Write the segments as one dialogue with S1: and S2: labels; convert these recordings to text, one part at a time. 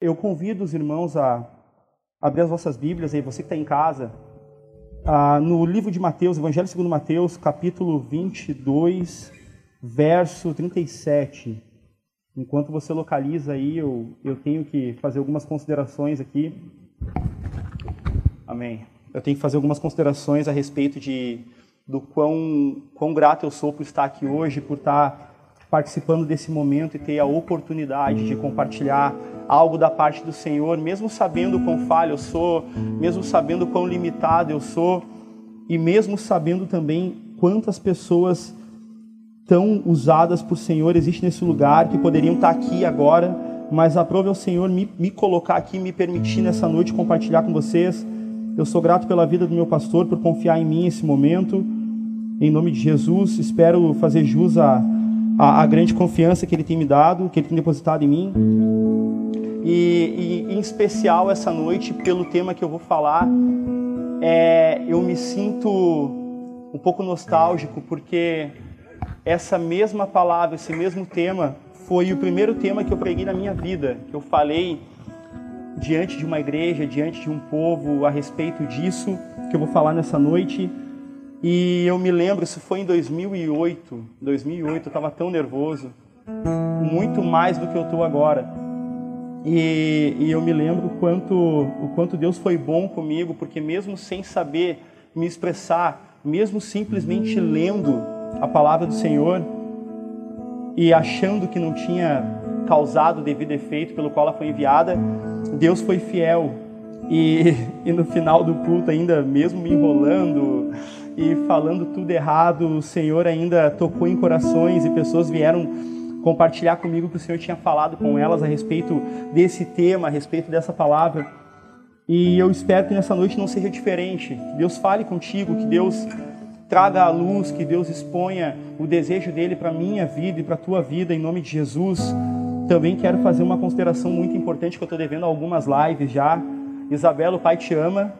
S1: Eu convido os irmãos a abrir as vossas Bíblias aí, você que está em casa, no livro de Mateus, Evangelho segundo Mateus, capítulo 22, verso 37. Enquanto você localiza aí, eu, eu tenho que fazer algumas considerações aqui. Amém. Eu tenho que fazer algumas considerações a respeito de do quão, quão grato eu sou por estar aqui hoje, por estar participando desse momento e ter a oportunidade de compartilhar algo da parte do Senhor, mesmo sabendo quão falho eu sou, mesmo sabendo quão limitado eu sou e mesmo sabendo também quantas pessoas tão usadas por Senhor existe nesse lugar que poderiam estar aqui agora, mas aprove ao Senhor me, me colocar aqui, me permitir nessa noite compartilhar com vocês. Eu sou grato pela vida do meu pastor por confiar em mim nesse momento. Em nome de Jesus, espero fazer jus a a, a, grande confiança que Ele tem me dado, que Ele tem depositado em mim. E, e, em especial essa noite, pelo tema que eu vou falar, é, eu me sinto um pouco nostálgico, porque essa mesma palavra, esse mesmo tema, foi o primeiro tema que eu preguei na minha vida, que eu falei diante de uma igreja, diante de um povo a respeito disso, que eu vou falar nessa noite. E eu me lembro, isso foi em 2008. 2008 eu estava tão nervoso, muito mais do que eu estou agora. E, e, eu me lembro o quanto, o quanto Deus foi bom comigo, porque mesmo sem saber me expressar, mesmo simplesmente lendo a palavra do Senhor e achando que não tinha causado o devido efeito pelo qual ela foi enviada, Deus foi fiel. E, e no final do culto, ainda mesmo me enrolando, e falando tudo errado, o Senhor ainda tocou em corações e pessoas vieram compartilhar comigo que o Senhor tinha falado com elas a respeito desse tema, a respeito dessa palavra. E eu espero que nessa noite não seja diferente. Que Deus fale contigo, que Deus traga a luz, que Deus exponha o desejo dele para minha vida e para tua vida, em nome de Jesus. Também quero fazer uma consideração muito importante que eu estou devendo a algumas lives já. Isabela, o Pai te ama.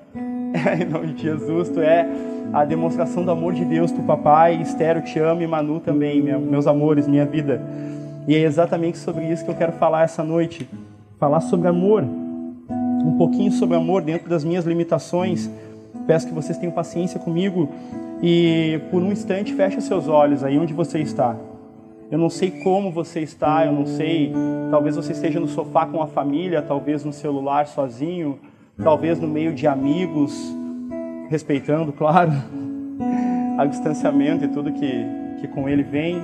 S1: em nome de Jesus, tu é a demonstração do amor de Deus para o papai. Estero te amo e Manu também, meus amores, minha vida. E é exatamente sobre isso que eu quero falar essa noite. Falar sobre amor. Um pouquinho sobre amor dentro das minhas limitações. Peço que vocês tenham paciência comigo e por um instante feche seus olhos aí onde você está. Eu não sei como você está, eu não sei. Talvez você esteja no sofá com a família, talvez no celular sozinho, talvez no meio de amigos, respeitando, claro, o distanciamento e tudo que, que com ele vem.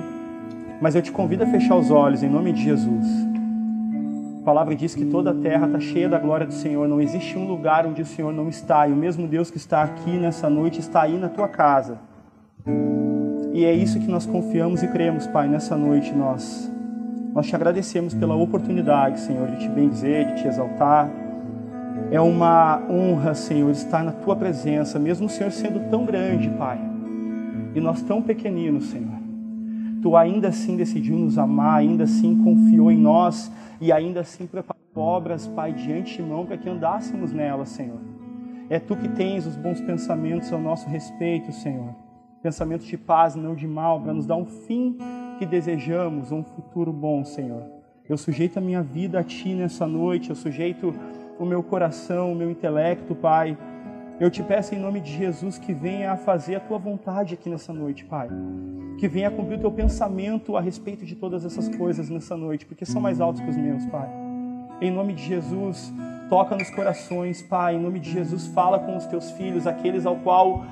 S1: Mas eu te convido a fechar os olhos em nome de Jesus. A palavra diz que toda a terra está cheia da glória do Senhor. Não existe um lugar onde o Senhor não está. E o mesmo Deus que está aqui nessa noite está aí na tua casa. E é isso que nós confiamos e cremos, Pai, nessa noite. Nós, nós te agradecemos pela oportunidade, Senhor, de te bendizer, de te exaltar é uma honra, Senhor, estar na tua presença, mesmo o Senhor sendo tão grande, Pai, e nós tão pequeninos, Senhor. Tu ainda assim decidiu nos amar, ainda assim confiou em nós e ainda assim preparou obras, Pai, de antemão para que andássemos nelas, Senhor. É tu que tens os bons pensamentos ao nosso respeito, Senhor. Pensamentos de paz, não de mal, para nos dar um fim que desejamos, um futuro bom, Senhor. Eu sujeito a minha vida a Ti nessa noite, eu sujeito o meu coração, o meu intelecto, Pai. Eu te peço em nome de Jesus que venha a fazer a tua vontade aqui nessa noite, Pai. Que venha a cumprir o teu pensamento a respeito de todas essas coisas nessa noite, porque são mais altos que os meus, Pai. Em nome de Jesus, toca nos corações, Pai. Em nome de Jesus, fala com os teus filhos, aqueles ao qual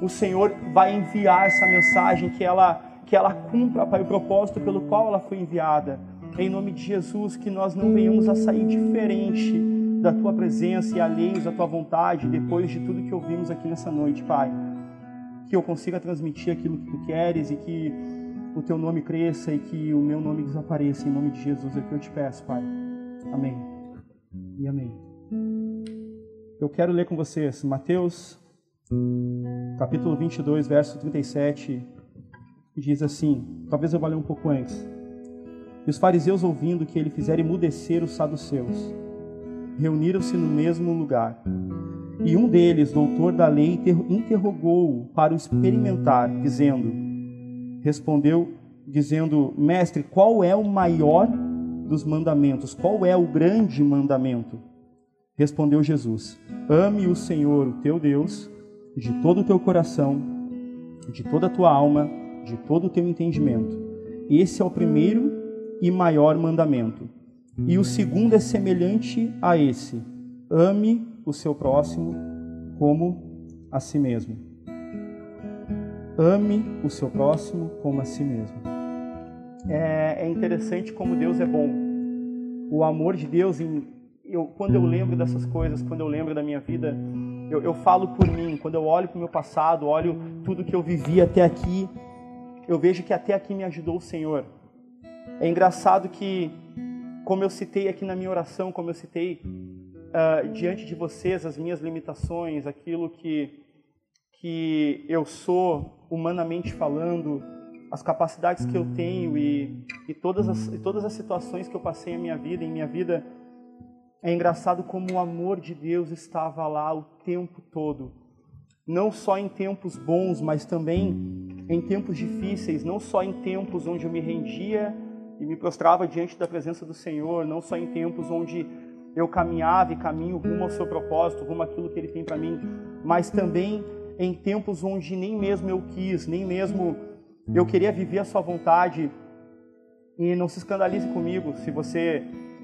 S1: o Senhor vai enviar essa mensagem, que ela, que ela cumpra, Pai, o propósito pelo qual ela foi enviada. Em nome de Jesus, que nós não venhamos a sair diferente da tua presença e alheios à tua vontade, depois de tudo que ouvimos aqui nessa noite, Pai. Que eu consiga transmitir aquilo que tu queres e que o teu nome cresça e que o meu nome desapareça. Em nome de Jesus é o que eu te peço, Pai. Amém. E amém. Eu quero ler com vocês Mateus, capítulo 22, verso 37, diz assim: talvez eu vá ler um pouco antes. E os fariseus, ouvindo que ele fizera emudecer os saduceus, reuniram-se no mesmo lugar. E um deles, doutor da lei, interrogou-o para o experimentar, dizendo: Respondeu, dizendo: Mestre, qual é o maior dos mandamentos. Qual é o grande mandamento? Respondeu Jesus: Ame o Senhor, o teu Deus, de todo o teu coração, de toda a tua alma, de todo o teu entendimento. Esse é o primeiro e maior mandamento. E o segundo é semelhante a esse: ame o seu próximo como a si mesmo. Ame o seu próximo como a si mesmo. É, é interessante como Deus é bom. O amor de Deus, em, eu, quando eu lembro dessas coisas, quando eu lembro da minha vida, eu, eu falo por mim. Quando eu olho para o meu passado, olho tudo que eu vivi até aqui, eu vejo que até aqui me ajudou o Senhor. É engraçado que, como eu citei aqui na minha oração, como eu citei uh, diante de vocês as minhas limitações, aquilo que, que eu sou humanamente falando, as capacidades que eu tenho e, e todas, as, e todas as situações que eu passei em minha vida, em minha vida, é engraçado como o amor de Deus estava lá o tempo todo. Não só em tempos bons, mas também em tempos difíceis, não só em tempos onde eu me rendia e me prostrava diante da presença do Senhor, não só em tempos onde eu caminhava e caminho rumo ao seu propósito, rumo àquilo que ele tem para mim, mas também em tempos onde nem mesmo eu quis, nem mesmo eu queria viver a sua vontade. E não se escandalize comigo se você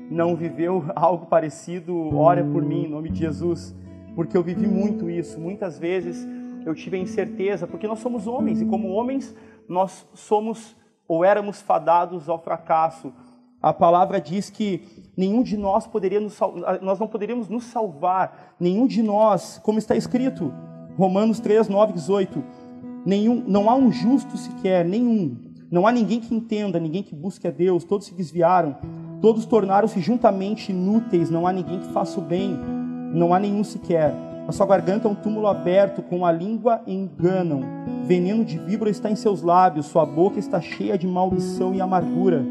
S1: não viveu algo parecido, ore por mim em nome de Jesus, porque eu vivi muito isso. Muitas vezes eu tive a incerteza, porque nós somos homens e como homens nós somos ou éramos fadados ao fracasso. A palavra diz que nenhum de nós poderia nos, nós não poderíamos nos salvar, nenhum de nós, como está escrito, Romanos 3, 9, 18, nenhum, não há um justo sequer, nenhum, não há ninguém que entenda, ninguém que busque a Deus, todos se desviaram, todos tornaram-se juntamente inúteis, não há ninguém que faça o bem, não há nenhum sequer. A sua garganta é um túmulo aberto, com a língua enganam, veneno de víbora está em seus lábios, sua boca está cheia de maldição e amargura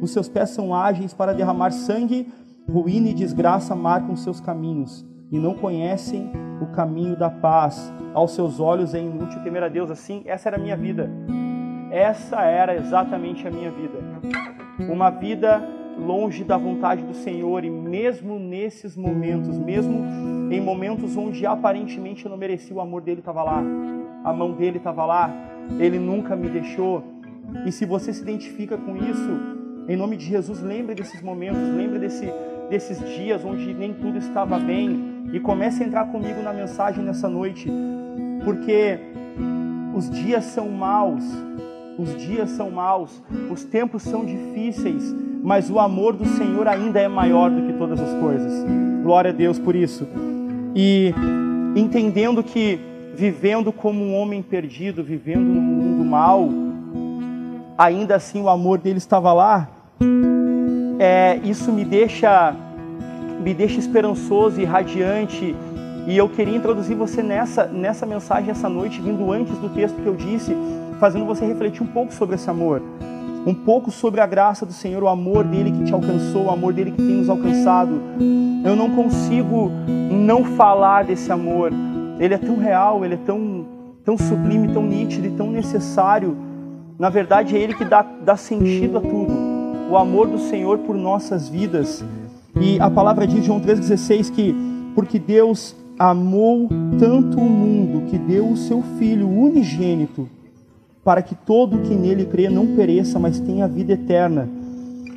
S1: os seus pés são ágeis para derramar sangue, ruína e desgraça marcam seus caminhos, e não conhecem o caminho da paz. Aos seus olhos é inútil temer a Deus assim. Essa era a minha vida. Essa era exatamente a minha vida. Uma vida longe da vontade do Senhor, e mesmo nesses momentos, mesmo em momentos onde aparentemente eu não merecia, o amor dele estava lá, a mão dele estava lá, ele nunca me deixou. E se você se identifica com isso, em nome de Jesus, lembre desses momentos, lembre desse, desses dias onde nem tudo estava bem e comece a entrar comigo na mensagem nessa noite, porque os dias são maus, os dias são maus, os tempos são difíceis, mas o amor do Senhor ainda é maior do que todas as coisas. Glória a Deus por isso. E entendendo que vivendo como um homem perdido, vivendo num mundo mal, ainda assim o amor dele estava lá, é, isso me deixa, me deixa esperançoso e radiante. E eu queria introduzir você nessa, nessa mensagem essa noite, vindo antes do texto que eu disse, fazendo você refletir um pouco sobre esse amor, um pouco sobre a graça do Senhor, o amor dele que te alcançou, o amor dele que tem nos alcançado. Eu não consigo não falar desse amor. Ele é tão real, ele é tão, tão sublime, tão nítido e tão necessário. Na verdade, é ele que dá, dá sentido a tudo o amor do Senhor por nossas vidas. E a palavra diz, João 3,16, que porque Deus amou tanto o mundo que deu o seu Filho unigênito, para que todo que nele crê não pereça, mas tenha vida eterna.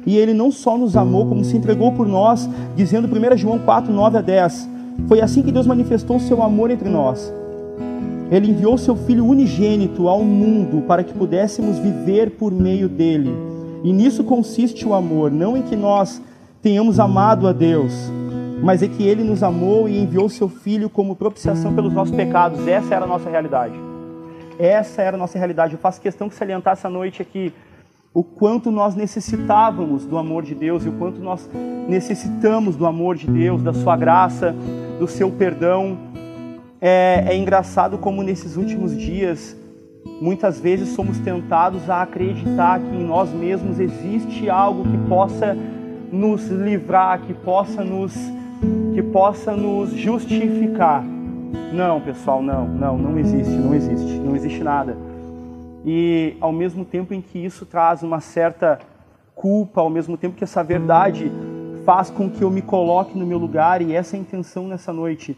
S1: E ele não só nos amou, como se entregou por nós, dizendo 1 João 4, 9 a 10. Foi assim que Deus manifestou seu amor entre nós. Ele enviou seu Filho unigênito ao mundo para que pudéssemos viver por meio dele. E nisso consiste o amor, não em que nós tenhamos amado a Deus, mas é que Ele nos amou e enviou seu Filho como propiciação pelos nossos pecados. Essa era a nossa realidade. Essa era a nossa realidade. Eu faço questão de salientar essa noite aqui o quanto nós necessitávamos do amor de Deus e o quanto nós necessitamos do amor de Deus, da Sua graça, do Seu perdão. É, é engraçado como nesses últimos dias Muitas vezes somos tentados a acreditar que em nós mesmos existe algo que possa nos livrar, que possa nos que possa nos justificar. Não, pessoal, não, não, não existe, não existe, não existe nada. E ao mesmo tempo em que isso traz uma certa culpa, ao mesmo tempo que essa verdade faz com que eu me coloque no meu lugar e essa intenção nessa noite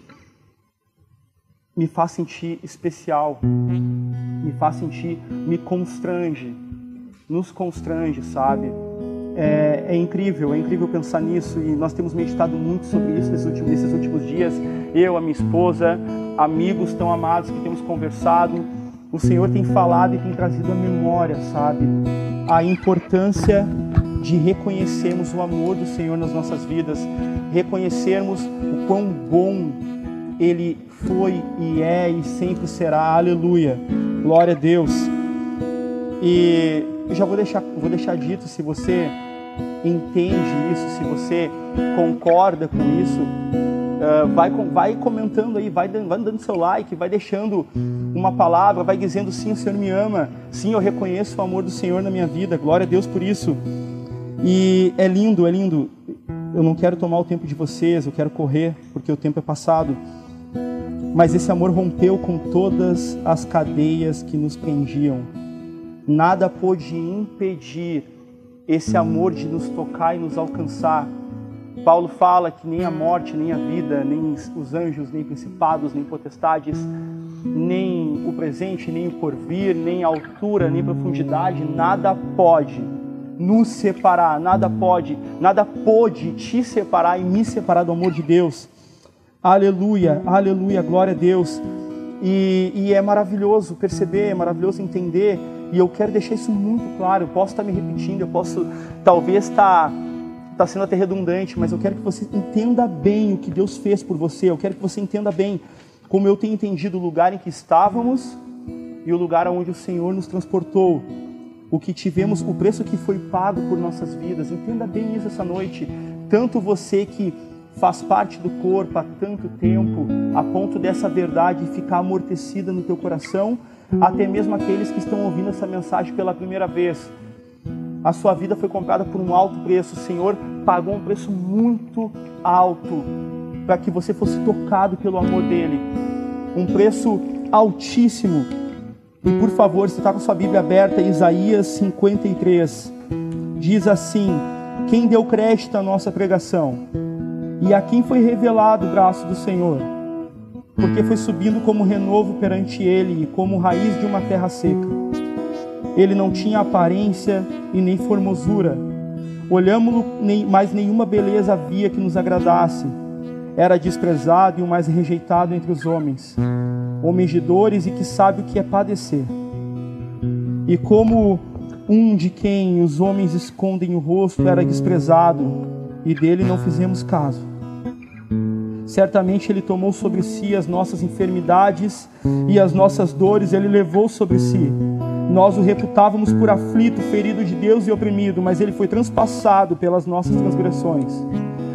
S1: me faz sentir especial, me faz sentir, me constrange, nos constrange, sabe? É, é, incrível, é incrível pensar nisso e nós temos meditado muito sobre isso nesses últimos, nesses últimos dias. Eu, a minha esposa, amigos tão amados que temos conversado, o Senhor tem falado e tem trazido a memória, sabe? A importância de reconhecermos o amor do Senhor nas nossas vidas, reconhecermos o quão bom Ele foi e é e sempre será. Aleluia. Glória a Deus. E já vou deixar, vou deixar dito se você entende isso, se você concorda com isso, uh, vai, vai comentando aí, vai vai dando seu like, vai deixando uma palavra, vai dizendo sim, o Senhor me ama, sim, eu reconheço o amor do Senhor na minha vida, glória a Deus por isso. E é lindo, é lindo. Eu não quero tomar o tempo de vocês, eu quero correr, porque o tempo é passado. Mas esse amor rompeu com todas as cadeias que nos prendiam. Nada pôde impedir esse amor de nos tocar e nos alcançar. Paulo fala que nem a morte, nem a vida, nem os anjos, nem principados, nem potestades, nem o presente, nem o porvir, nem a altura, nem profundidade, nada pode nos separar, nada pode, nada pode te separar e me separar do amor de Deus. Aleluia, aleluia, glória a Deus. E, e é maravilhoso perceber, é maravilhoso entender e eu quero deixar isso muito claro. Eu posso estar me repetindo, eu posso talvez estar, estar sendo até redundante, mas eu quero que você entenda bem o que Deus fez por você. Eu quero que você entenda bem como eu tenho entendido o lugar em que estávamos e o lugar aonde o Senhor nos transportou. O que tivemos, o preço que foi pago por nossas vidas. Entenda bem isso essa noite. Tanto você que faz parte do corpo há tanto tempo, a ponto dessa verdade ficar amortecida no teu coração, até mesmo aqueles que estão ouvindo essa mensagem pela primeira vez. A sua vida foi comprada por um alto preço. O Senhor pagou um preço muito alto para que você fosse tocado pelo amor dele. Um preço altíssimo. E por favor, você está com sua Bíblia aberta, Isaías 53. Diz assim: Quem deu crédito à nossa pregação? E a quem foi revelado o braço do Senhor? porque foi subindo como renovo perante ele e como raiz de uma terra seca. Ele não tinha aparência e nem formosura. Olhamos-lo, mas nenhuma beleza havia que nos agradasse. Era desprezado e o mais rejeitado entre os homens, homens de dores e que sabe o que é padecer. E como um de quem os homens escondem o rosto era desprezado, e dele não fizemos caso. Certamente Ele tomou sobre si as nossas enfermidades e as nossas dores, Ele levou sobre si. Nós o reputávamos por aflito, ferido de Deus e oprimido, mas Ele foi transpassado pelas nossas transgressões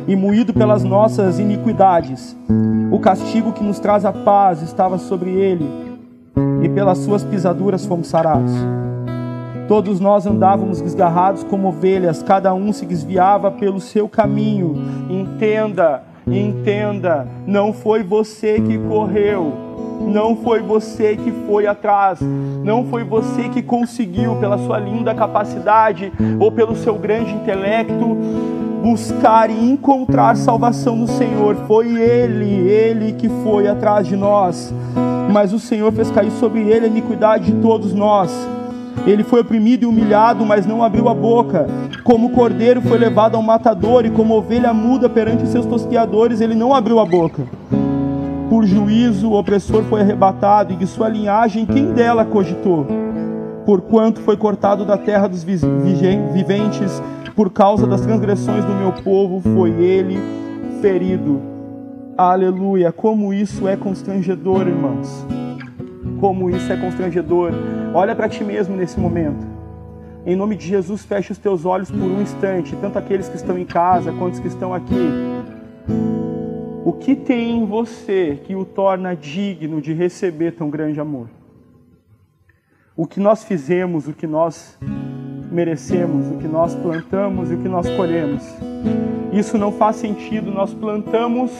S1: e moído pelas nossas iniquidades. O castigo que nos traz a paz estava sobre Ele, e pelas Suas pisaduras fomos sarados. Todos nós andávamos desgarrados como ovelhas, cada um se desviava pelo seu caminho. Entenda, Entenda, não foi você que correu, não foi você que foi atrás, não foi você que conseguiu, pela sua linda capacidade ou pelo seu grande intelecto, buscar e encontrar salvação no Senhor. Foi Ele, Ele que foi atrás de nós. Mas o Senhor fez cair sobre Ele a iniquidade de todos nós. Ele foi oprimido e humilhado, mas não abriu a boca. Como cordeiro foi levado ao matador, e como ovelha muda perante os seus tosqueadores, ele não abriu a boca. Por juízo, o opressor foi arrebatado, e de sua linhagem, quem dela cogitou? Porquanto foi cortado da terra dos viventes, por causa das transgressões do meu povo, foi ele ferido. Aleluia! Como isso é constrangedor, irmãos como isso é constrangedor. Olha para ti mesmo nesse momento. Em nome de Jesus, feche os teus olhos por um instante, tanto aqueles que estão em casa quanto os que estão aqui. O que tem em você que o torna digno de receber tão grande amor? O que nós fizemos, o que nós merecemos, o que nós plantamos e o que nós colhemos. Isso não faz sentido. Nós plantamos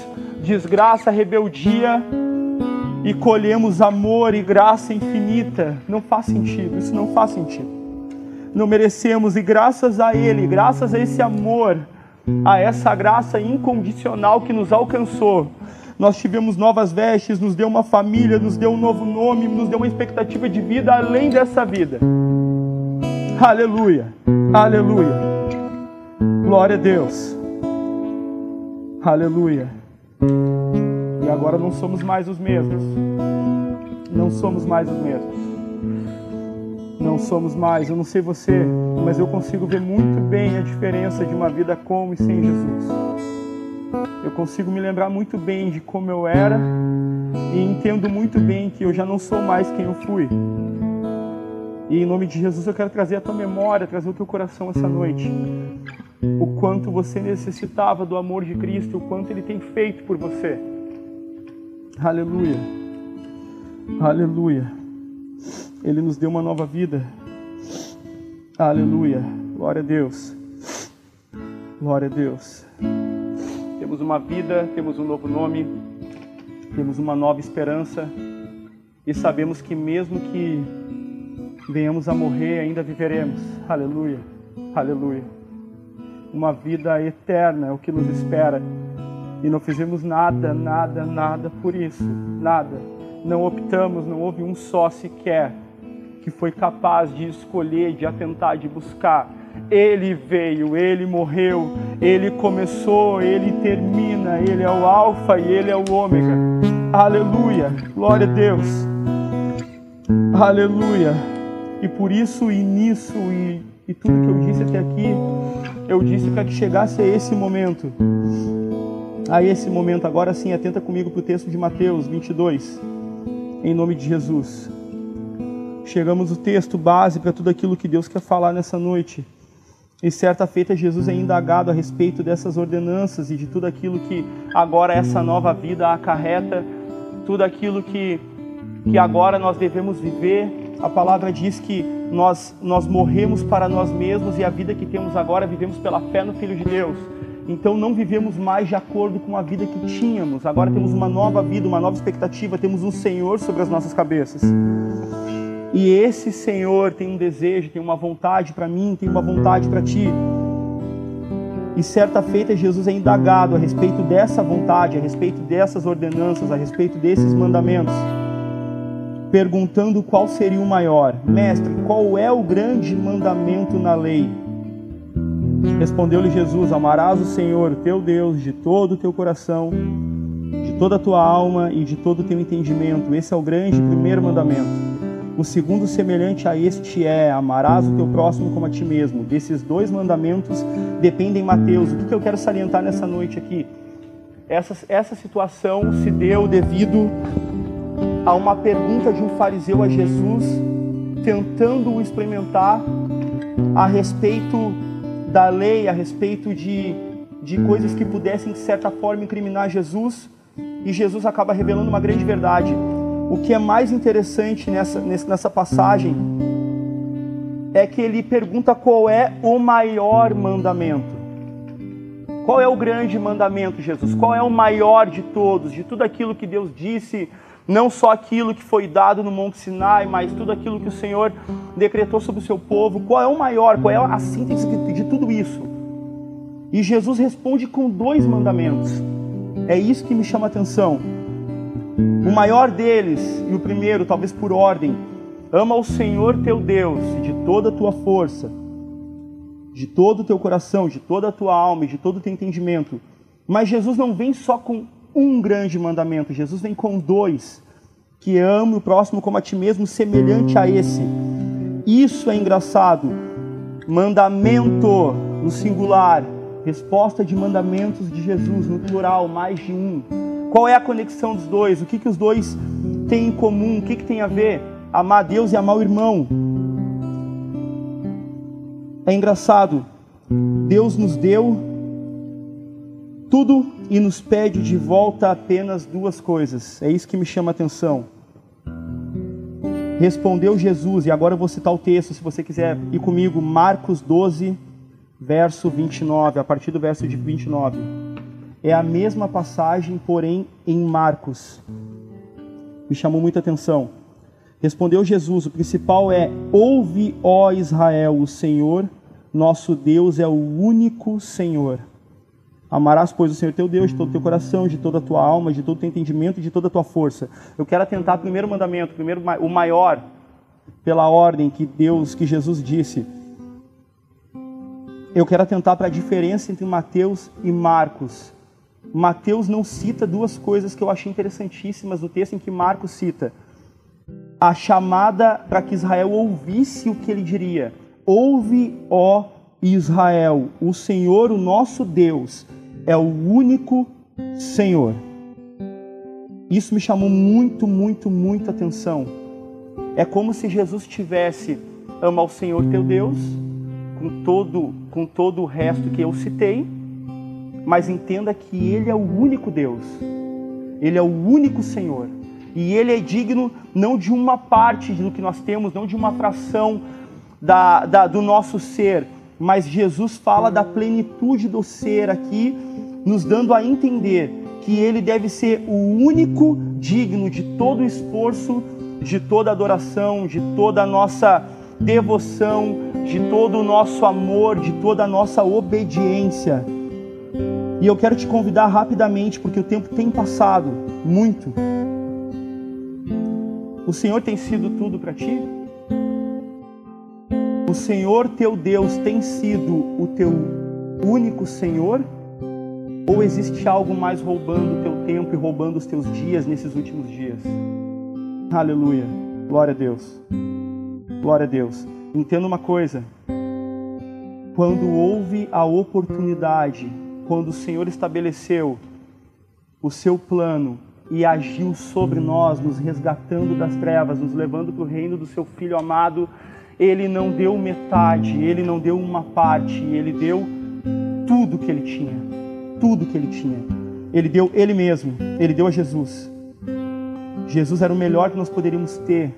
S1: desgraça, rebeldia, e colhemos amor e graça infinita. Não faz sentido, isso não faz sentido. não merecemos e graças a Ele, graças a esse amor, a essa graça incondicional que nos alcançou, nós tivemos novas vestes, nos deu uma família, nos deu um novo nome, nos deu uma expectativa de vida além dessa vida. Aleluia, aleluia. Glória a Deus. Aleluia. E agora não somos mais os mesmos. Não somos mais os mesmos. Não somos mais. Eu não sei você, mas eu consigo ver muito bem a diferença de uma vida com e sem Jesus. Eu consigo me lembrar muito bem de como eu era e entendo muito bem que eu já não sou mais quem eu fui. E em nome de Jesus eu quero trazer a tua memória, trazer o teu coração essa noite. O quanto você necessitava do amor de Cristo, o quanto Ele tem feito por você. Aleluia. Aleluia. Ele nos deu uma nova vida. Aleluia. Glória a Deus. Glória a Deus. Temos uma vida, temos um novo nome, temos uma nova esperança e sabemos que mesmo que venhamos a morrer, ainda viveremos. Aleluia. Aleluia. Uma vida eterna é o que nos espera. E não fizemos nada, nada, nada por isso. Nada. Não optamos, não houve um só sequer que foi capaz de escolher, de atentar, de buscar ele veio, ele morreu, ele começou, ele termina, ele é o Alfa e ele é o Ômega. Aleluia, glória a Deus. Aleluia. E por isso e nisso e, e tudo que eu disse até aqui, eu disse para que chegasse a esse momento. A esse momento, agora sim, atenta comigo para o texto de Mateus 22, em nome de Jesus. Chegamos o texto base para tudo aquilo que Deus quer falar nessa noite. E certa feita Jesus é indagado a respeito dessas ordenanças e de tudo aquilo que agora essa nova vida acarreta, tudo aquilo que, que agora nós devemos viver. A palavra diz que nós, nós morremos para nós mesmos e a vida que temos agora vivemos pela fé no Filho de Deus. Então não vivemos mais de acordo com a vida que tínhamos. Agora temos uma nova vida, uma nova expectativa, temos um Senhor sobre as nossas cabeças. E esse Senhor tem um desejo, tem uma vontade para mim, tem uma vontade para ti. E certa feita Jesus é indagado a respeito dessa vontade, a respeito dessas ordenanças, a respeito desses mandamentos, perguntando qual seria o maior. Mestre, qual é o grande mandamento na lei? Respondeu-lhe Jesus: Amarás o Senhor, teu Deus, de todo o teu coração, de toda a tua alma e de todo o teu entendimento. Esse é o grande primeiro mandamento. O segundo, semelhante a este, é: amarás o teu próximo como a ti mesmo. Desses dois mandamentos dependem Mateus. O que eu quero salientar nessa noite aqui? Essa, essa situação se deu devido a uma pergunta de um fariseu a Jesus, tentando o experimentar a respeito da lei, a respeito de, de coisas que pudessem, de certa forma, incriminar Jesus. E Jesus acaba revelando uma grande verdade o que é mais interessante nessa, nessa passagem é que ele pergunta qual é o maior mandamento. Qual é o grande mandamento, Jesus? Qual é o maior de todos, de tudo aquilo que Deus disse, não só aquilo que foi dado no Monte Sinai, mas tudo aquilo que o Senhor decretou sobre o seu povo? Qual é o maior? Qual é a síntese de tudo isso? E Jesus responde com dois mandamentos. É isso que me chama a atenção. O maior deles, e o primeiro, talvez por ordem, ama o Senhor teu Deus de toda a tua força, de todo o teu coração, de toda a tua alma e de todo o teu entendimento. Mas Jesus não vem só com um grande mandamento, Jesus vem com dois, que ame o próximo como a ti mesmo, semelhante a esse. Isso é engraçado. Mandamento no singular, resposta de mandamentos de Jesus no plural, mais de um. Qual é a conexão dos dois? O que, que os dois têm em comum? O que, que tem a ver? Amar Deus e amar o irmão. É engraçado. Deus nos deu tudo e nos pede de volta apenas duas coisas. É isso que me chama a atenção. Respondeu Jesus, e agora eu vou citar o texto, se você quiser ir comigo, Marcos 12, verso 29, a partir do verso de 29. É a mesma passagem, porém em Marcos. Me chamou muita atenção. Respondeu Jesus: O principal é: Ouve, ó Israel, o Senhor, nosso Deus é o único Senhor. Amarás, pois, o Senhor teu Deus de todo o teu coração, de toda a tua alma, de todo o teu entendimento e de toda a tua força. Eu quero atentar primeiro mandamento, primeiro, o maior, pela ordem que Deus, que Jesus disse. Eu quero atentar para a diferença entre Mateus e Marcos. Mateus não cita duas coisas que eu achei interessantíssimas no texto em que Marcos cita. A chamada para que Israel ouvisse o que ele diria. Ouve, ó Israel, o Senhor, o nosso Deus, é o único Senhor. Isso me chamou muito, muito, muito atenção. É como se Jesus tivesse ama ao Senhor teu Deus com todo com todo o resto que eu citei, mas entenda que ele é o único Deus. Ele é o único Senhor. E ele é digno não de uma parte do que nós temos, não de uma fração da, da, do nosso ser, mas Jesus fala da plenitude do ser aqui, nos dando a entender que ele deve ser o único digno de todo o esforço, de toda adoração, de toda a nossa devoção, de todo o nosso amor, de toda a nossa obediência. E eu quero te convidar rapidamente, porque o tempo tem passado muito. O Senhor tem sido tudo para ti? o Senhor teu Deus tem sido o teu único Senhor? Ou existe algo mais roubando o teu tempo e roubando os teus dias nesses últimos dias? Aleluia. Glória a Deus. Glória a Deus. Entenda uma coisa. Quando houve a oportunidade, quando o Senhor estabeleceu o seu plano e agiu sobre nós, nos resgatando das trevas, nos levando para o reino do seu Filho amado, ele não deu metade, ele não deu uma parte, ele deu tudo que ele tinha. Tudo que ele tinha. Ele deu ele mesmo, ele deu a Jesus. Jesus era o melhor que nós poderíamos ter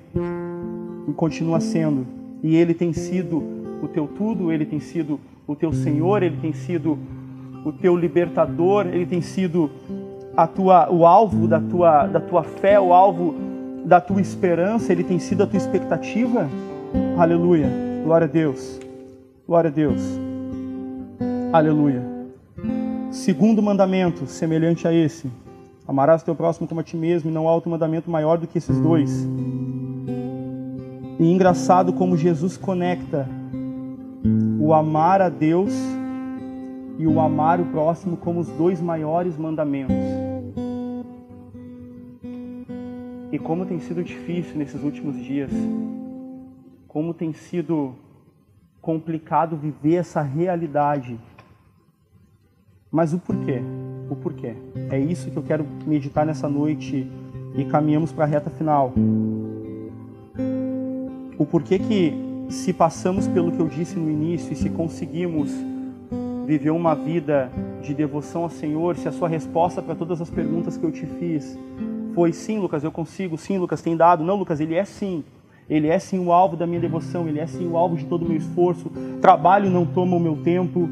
S1: e continua sendo. E ele tem sido o teu tudo, ele tem sido o teu Senhor, ele tem sido o teu libertador, ele tem sido a tua, o alvo da tua, da tua fé, o alvo da tua esperança, ele tem sido a tua expectativa. Aleluia. Glória a Deus. Glória a Deus. Aleluia. Segundo mandamento, semelhante a esse: amarás o teu próximo como a ti mesmo, e não há outro mandamento maior do que esses dois. E engraçado como Jesus conecta o amar a Deus e o amar o próximo como os dois maiores mandamentos. E como tem sido difícil nesses últimos dias como tem sido complicado viver essa realidade. Mas o porquê? O porquê? É isso que eu quero meditar nessa noite e caminhamos para a reta final. O porquê que se passamos pelo que eu disse no início e se conseguimos viver uma vida de devoção ao Senhor, se a sua resposta para todas as perguntas que eu te fiz foi sim, Lucas, eu consigo, sim, Lucas, tem dado, não, Lucas, ele é sim. Ele é sim o alvo da minha devoção, ele é sim o alvo de todo o meu esforço. Trabalho não toma o meu tempo,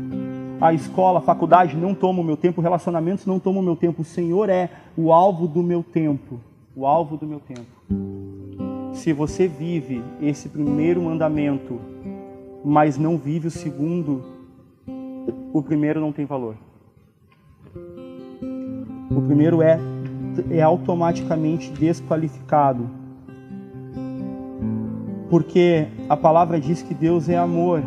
S1: a escola, a faculdade não toma o meu tempo, relacionamentos não tomam o meu tempo. O Senhor é o alvo do meu tempo, o alvo do meu tempo. Se você vive esse primeiro mandamento, mas não vive o segundo, o primeiro não tem valor. O primeiro é, é automaticamente desqualificado porque a palavra diz que Deus é amor.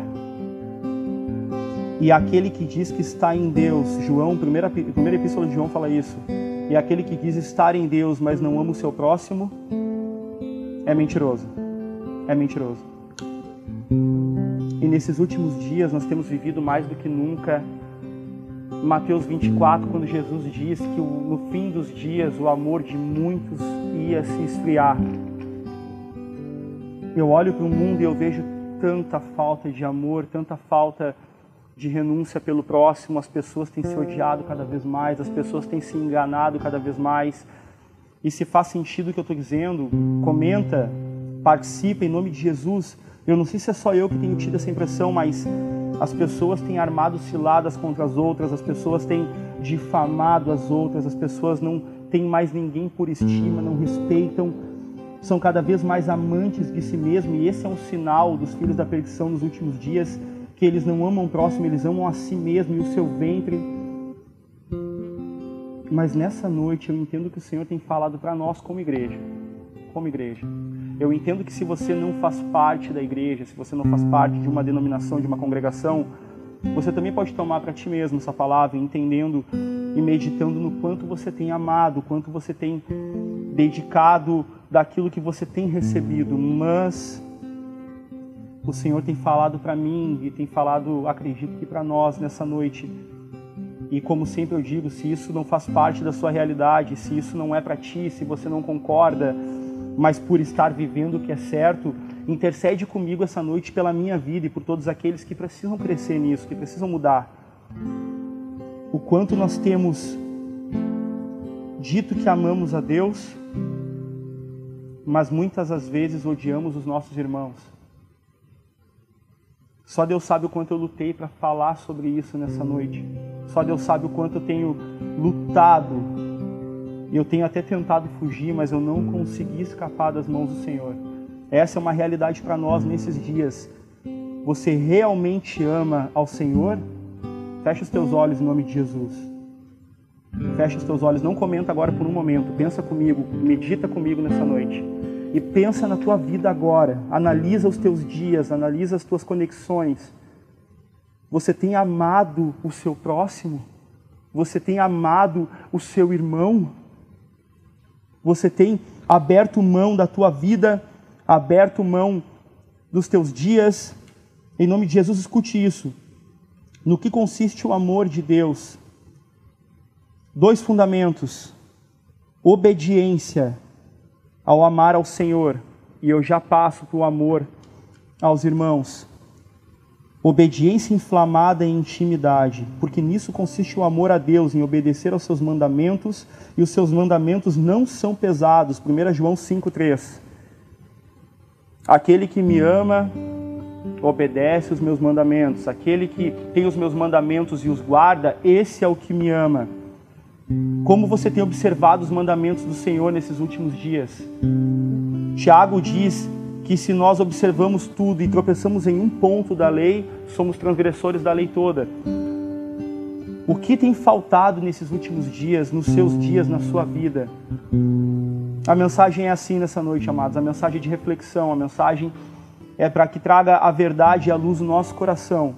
S1: E aquele que diz que está em Deus, João, primeira, primeira epístola de João fala isso. E aquele que diz estar em Deus, mas não ama o seu próximo, é mentiroso. É mentiroso. E nesses últimos dias nós temos vivido mais do que nunca Mateus 24, quando Jesus diz que no fim dos dias o amor de muitos ia se esfriar. Eu olho para o mundo e eu vejo tanta falta de amor, tanta falta de renúncia pelo próximo. As pessoas têm se odiado cada vez mais, as pessoas têm se enganado cada vez mais. E se faz sentido o que eu estou dizendo, comenta, participa em nome de Jesus. Eu não sei se é só eu que tenho tido essa impressão, mas as pessoas têm armado ciladas contra as outras, as pessoas têm difamado as outras, as pessoas não têm mais ninguém por estima, não respeitam são cada vez mais amantes de si mesmo, e esse é um sinal dos filhos da perdição nos últimos dias, que eles não amam o próximo, eles amam a si mesmo e o seu ventre. Mas nessa noite eu entendo que o Senhor tem falado para nós como igreja, como igreja. Eu entendo que se você não faz parte da igreja, se você não faz parte de uma denominação, de uma congregação, você também pode tomar para ti mesmo essa palavra, entendendo e meditando no quanto você tem amado, quanto você tem dedicado daquilo que você tem recebido, mas o Senhor tem falado para mim e tem falado, acredito que para nós nessa noite. E como sempre eu digo, se isso não faz parte da sua realidade, se isso não é para ti, se você não concorda, mas por estar vivendo o que é certo, intercede comigo essa noite pela minha vida e por todos aqueles que precisam crescer nisso, que precisam mudar. O quanto nós temos dito que amamos a Deus, mas muitas das vezes odiamos os nossos irmãos. Só Deus sabe o quanto eu lutei para falar sobre isso nessa noite. Só Deus sabe o quanto eu tenho lutado. Eu tenho até tentado fugir, mas eu não consegui escapar das mãos do Senhor. Essa é uma realidade para nós nesses dias. Você realmente ama ao Senhor? Fecha os teus olhos em nome de Jesus. Fecha os teus olhos, não comenta agora por um momento. Pensa comigo, medita comigo nessa noite. E pensa na tua vida agora. Analisa os teus dias, analisa as tuas conexões. Você tem amado o seu próximo? Você tem amado o seu irmão? Você tem aberto mão da tua vida aberto mão dos teus dias. Em nome de Jesus, escute isso. No que consiste o amor de Deus? Dois fundamentos: obediência ao amar ao Senhor, e eu já passo para o amor aos irmãos. Obediência inflamada em intimidade, porque nisso consiste o amor a Deus, em obedecer aos seus mandamentos, e os seus mandamentos não são pesados. 1 João 5,3. Aquele que me ama obedece os meus mandamentos. Aquele que tem os meus mandamentos e os guarda, esse é o que me ama. Como você tem observado os mandamentos do Senhor nesses últimos dias? Tiago diz que se nós observamos tudo e tropeçamos em um ponto da lei, somos transgressores da lei toda. O que tem faltado nesses últimos dias, nos seus dias, na sua vida? A mensagem é assim nessa noite, amados. A mensagem de reflexão, a mensagem é para que traga a verdade e a luz no nosso coração.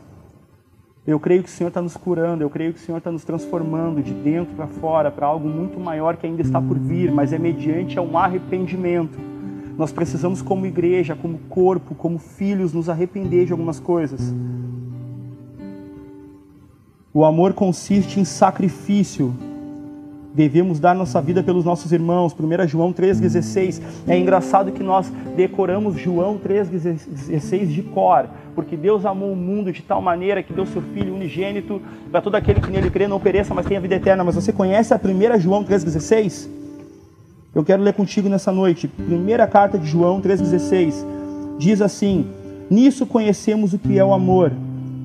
S1: Eu creio que o Senhor está nos curando, eu creio que o Senhor está nos transformando de dentro para fora para algo muito maior que ainda está por vir, mas é mediante um arrependimento. Nós precisamos, como igreja, como corpo, como filhos, nos arrepender de algumas coisas. O amor consiste em sacrifício, devemos dar nossa vida pelos nossos irmãos. 1 João 3,16. É engraçado que nós decoramos João 3,16 de cor, porque Deus amou o mundo de tal maneira que deu seu Filho unigênito para todo aquele que nele crê não pereça, mas tenha vida eterna. Mas você conhece a 1 João 3,16? Eu quero ler contigo nessa noite. Primeira carta de João 3,16 diz assim: Nisso conhecemos o que é o amor.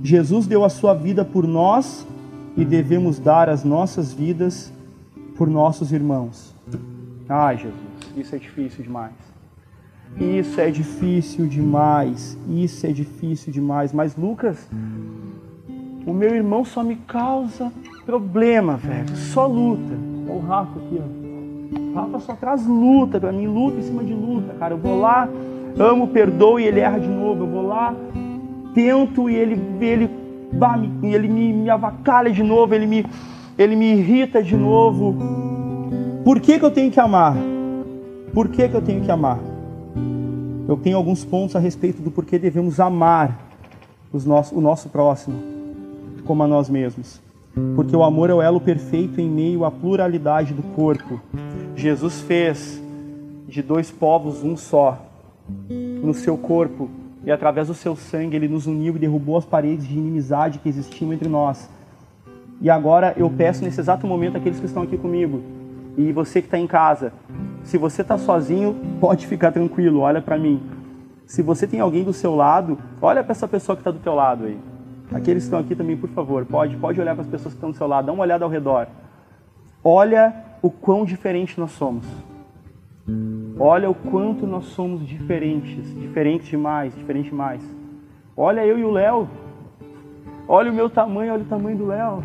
S1: Jesus deu a sua vida por nós e devemos dar as nossas vidas por nossos irmãos. Ai, Jesus, isso é difícil demais. Isso é difícil demais. Isso é difícil demais. Mas, Lucas, o meu irmão só me causa problema, velho. Só luta. Olha o Rafa aqui, ó. Rafa só traz luta pra mim, luta em cima de luta, cara. Eu vou lá, amo, perdoo e ele erra de novo. Eu vou lá, tento e ele, ele, ele me, me avacalha de novo, ele me ele me irrita de novo. Por que, que eu tenho que amar? Por que, que eu tenho que amar? Eu tenho alguns pontos a respeito do porquê devemos amar os nosso, o nosso próximo como a nós mesmos. Porque o amor é o elo perfeito em meio à pluralidade do corpo. Jesus fez de dois povos um só no seu corpo e através do seu sangue ele nos uniu e derrubou as paredes de inimizade que existiam entre nós e agora eu peço nesse exato momento aqueles que estão aqui comigo e você que está em casa, se você está sozinho, pode ficar tranquilo, olha para mim. Se você tem alguém do seu lado, olha para essa pessoa que está do teu lado aí. Aqueles que estão aqui também, por favor, pode, pode olhar para as pessoas que estão do seu lado, dá uma olhada ao redor. Olha o quão diferente nós somos. Olha o quanto nós somos diferentes, diferentes demais, diferente demais. Olha eu e o Léo. Olha o meu tamanho, olha o tamanho do Léo.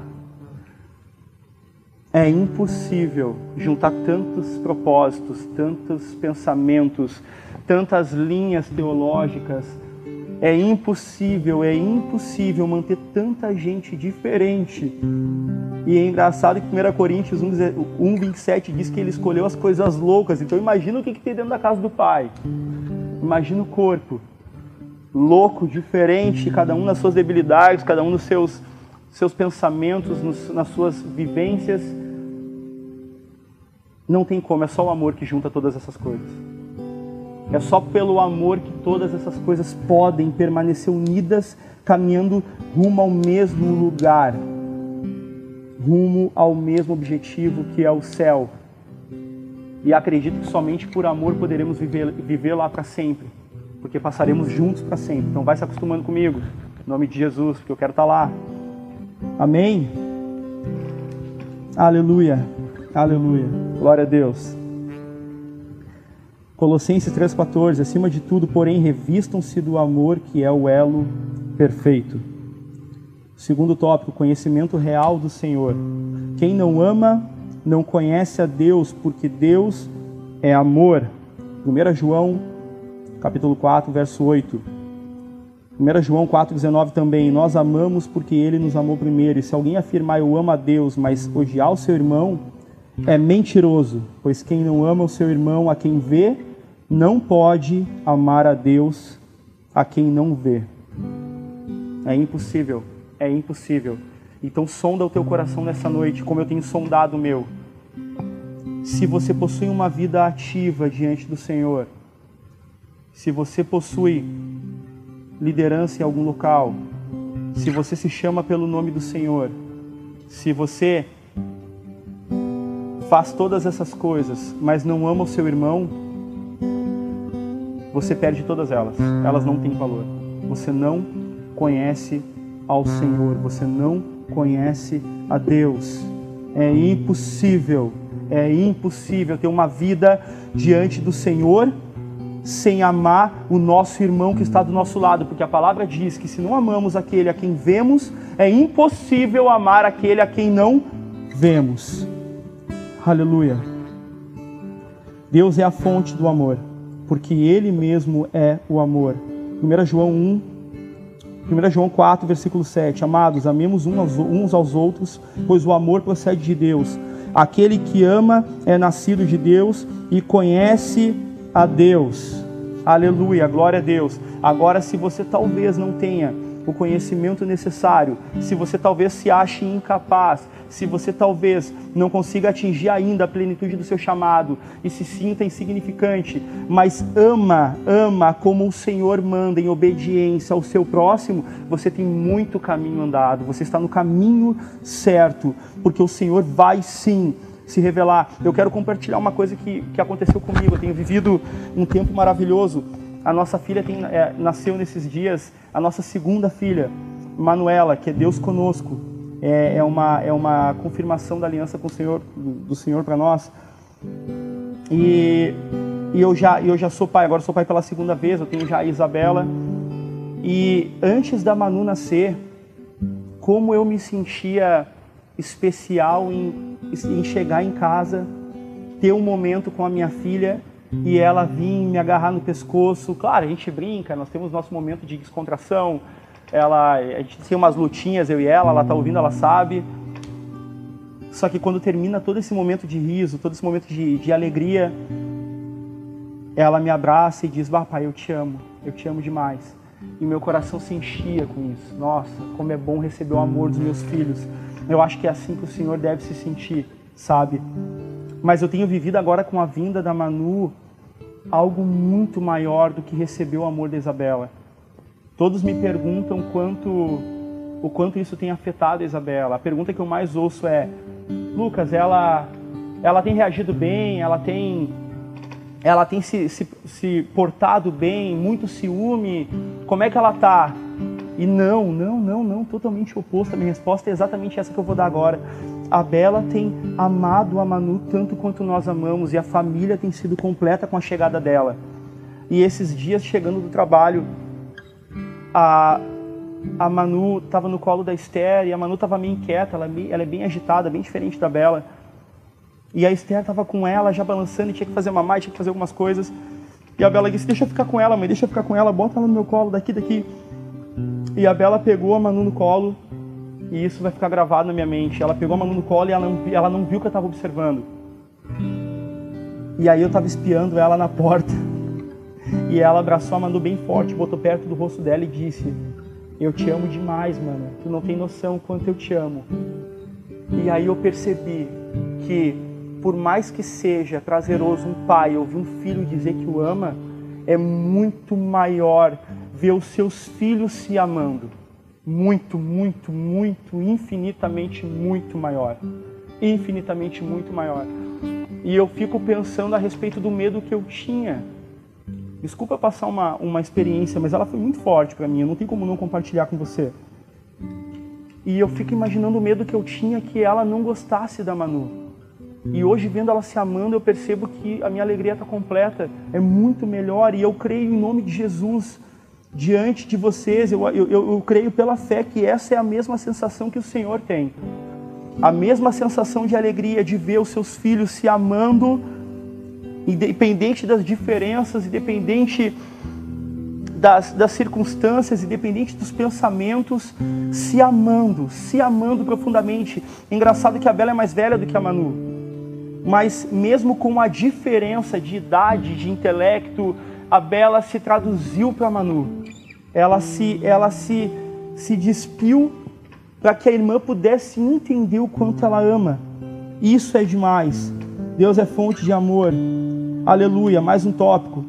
S1: É impossível juntar tantos propósitos, tantos pensamentos, tantas linhas teológicas. É impossível, é impossível manter tanta gente diferente. E é engraçado que 1 Coríntios 1, 27 diz que ele escolheu as coisas loucas. Então imagina o que, que tem dentro da casa do Pai. Imagina o corpo. Louco, diferente, cada um nas suas debilidades, cada um nos seus, seus pensamentos, nos, nas suas vivências. Não tem como, é só o amor que junta todas essas coisas. É só pelo amor que todas essas coisas podem permanecer unidas, caminhando rumo ao mesmo lugar, rumo ao mesmo objetivo que é o céu. E acredito que somente por amor poderemos viver, viver lá para sempre, porque passaremos juntos para sempre. Então vai se acostumando comigo, em nome de Jesus, porque eu quero estar tá lá. Amém? Aleluia, aleluia, glória a Deus. Colossenses 3,14: Acima de tudo, porém, revistam-se do amor que é o elo perfeito. Segundo tópico, conhecimento real do Senhor. Quem não ama não conhece a Deus, porque Deus é amor. 1 João, capítulo 4, verso 8. 1 João 4,19 também, nós amamos porque ele nos amou primeiro. E se alguém afirmar eu amo a Deus, mas odiar o seu irmão, é mentiroso, pois quem não ama o seu irmão a quem vê, não pode amar a Deus a quem não vê. É impossível, é impossível. Então sonda o teu coração nessa noite, como eu tenho sondado o meu. Se você possui uma vida ativa diante do Senhor, se você possui liderança em algum local, se você se chama pelo nome do Senhor, se você faz todas essas coisas, mas não ama o seu irmão, você perde todas elas. Elas não têm valor. Você não conhece ao Senhor, você não conhece a Deus. É impossível, é impossível ter uma vida diante do Senhor sem amar o nosso irmão que está do nosso lado, porque a palavra diz que se não amamos aquele a quem vemos, é impossível amar aquele a quem não vemos. Aleluia. Deus é a fonte do amor porque Ele mesmo é o amor. 1 João 1, 1 João 4, versículo 7. Amados, amemos uns aos outros, pois o amor procede de Deus. Aquele que ama é nascido de Deus e conhece a Deus. Aleluia, glória a Deus. Agora, se você talvez não tenha o conhecimento necessário, se você talvez se ache incapaz, se você talvez não consiga atingir ainda a plenitude do seu chamado e se sinta insignificante, mas ama, ama como o Senhor manda em obediência ao seu próximo, você tem muito caminho andado, você está no caminho certo, porque o Senhor vai sim se revelar. Eu quero compartilhar uma coisa que, que aconteceu comigo. Eu tenho vivido um tempo maravilhoso. A nossa filha tem, é, nasceu nesses dias, a nossa segunda filha, Manuela, que é Deus conosco é, é, uma, é uma confirmação da aliança com o Senhor, do Senhor para nós. E, e eu, já, eu já sou pai, agora sou pai pela segunda vez, eu tenho já a Isabela. E antes da Manu nascer, como eu me sentia especial em, em chegar em casa, ter um momento com a minha filha e ela vir me agarrar no pescoço. Claro, a gente brinca, nós temos nosso momento de descontração, ela, a gente tem umas lutinhas, eu e ela, ela tá ouvindo, ela sabe. Só que quando termina todo esse momento de riso, todo esse momento de, de alegria, ela me abraça e diz: Bah, pai, eu te amo, eu te amo demais. E meu coração se enchia com isso. Nossa, como é bom receber o amor dos meus filhos. Eu acho que é assim que o Senhor deve se sentir, sabe? Mas eu tenho vivido agora com a vinda da Manu algo muito maior do que receber o amor da Isabela. Todos me perguntam quanto, o quanto isso tem afetado a Isabela. A pergunta que eu mais ouço é: Lucas, ela, ela tem reagido bem, ela tem, ela tem se, se, se portado bem, muito ciúme, como é que ela tá? E não, não, não, não, totalmente oposto. A minha resposta é exatamente essa que eu vou dar agora. A Bela tem amado a Manu tanto quanto nós amamos e a família tem sido completa com a chegada dela. E esses dias chegando do trabalho, a, a Manu estava no colo da Esther e a Manu estava meio inquieta, ela, é ela é bem agitada, bem diferente da Bela. E a Esther estava com ela já balançando e tinha que fazer uma mais, tinha que fazer algumas coisas. E a Bela disse: Deixa eu ficar com ela, mãe, deixa eu ficar com ela, bota ela no meu colo, daqui, daqui. E a Bela pegou a Manu no colo, e isso vai ficar gravado na minha mente. Ela pegou a Manu no colo e ela não, ela não viu que eu estava observando. E aí eu estava espiando ela na porta. E ela abraçou a Manu bem forte, botou perto do rosto dela e disse: Eu te amo demais, mano. Tu não tem noção quanto eu te amo. E aí eu percebi que, por mais que seja prazeroso um pai ouvir um filho dizer que o ama, é muito maior ver os seus filhos se amando. Muito, muito, muito, infinitamente muito maior. Infinitamente muito maior. E eu fico pensando a respeito do medo que eu tinha Desculpa passar uma, uma experiência, mas ela foi muito forte para mim. Eu não tenho como não compartilhar com você. E eu fico imaginando o medo que eu tinha que ela não gostasse da Manu. E hoje, vendo ela se amando, eu percebo que a minha alegria está completa. É muito melhor. E eu creio em nome de Jesus diante de vocês. Eu, eu, eu creio pela fé que essa é a mesma sensação que o Senhor tem. A mesma sensação de alegria de ver os seus filhos se amando independente das diferenças, independente das, das circunstâncias, independente dos pensamentos, se amando, se amando profundamente. Engraçado que a Bela é mais velha do que a Manu, mas mesmo com a diferença de idade, de intelecto, a Bela se traduziu para a Manu. Ela se, ela se, se despiu para que a irmã pudesse entender o quanto ela ama. Isso é demais. Deus é fonte de amor. Aleluia, mais um tópico.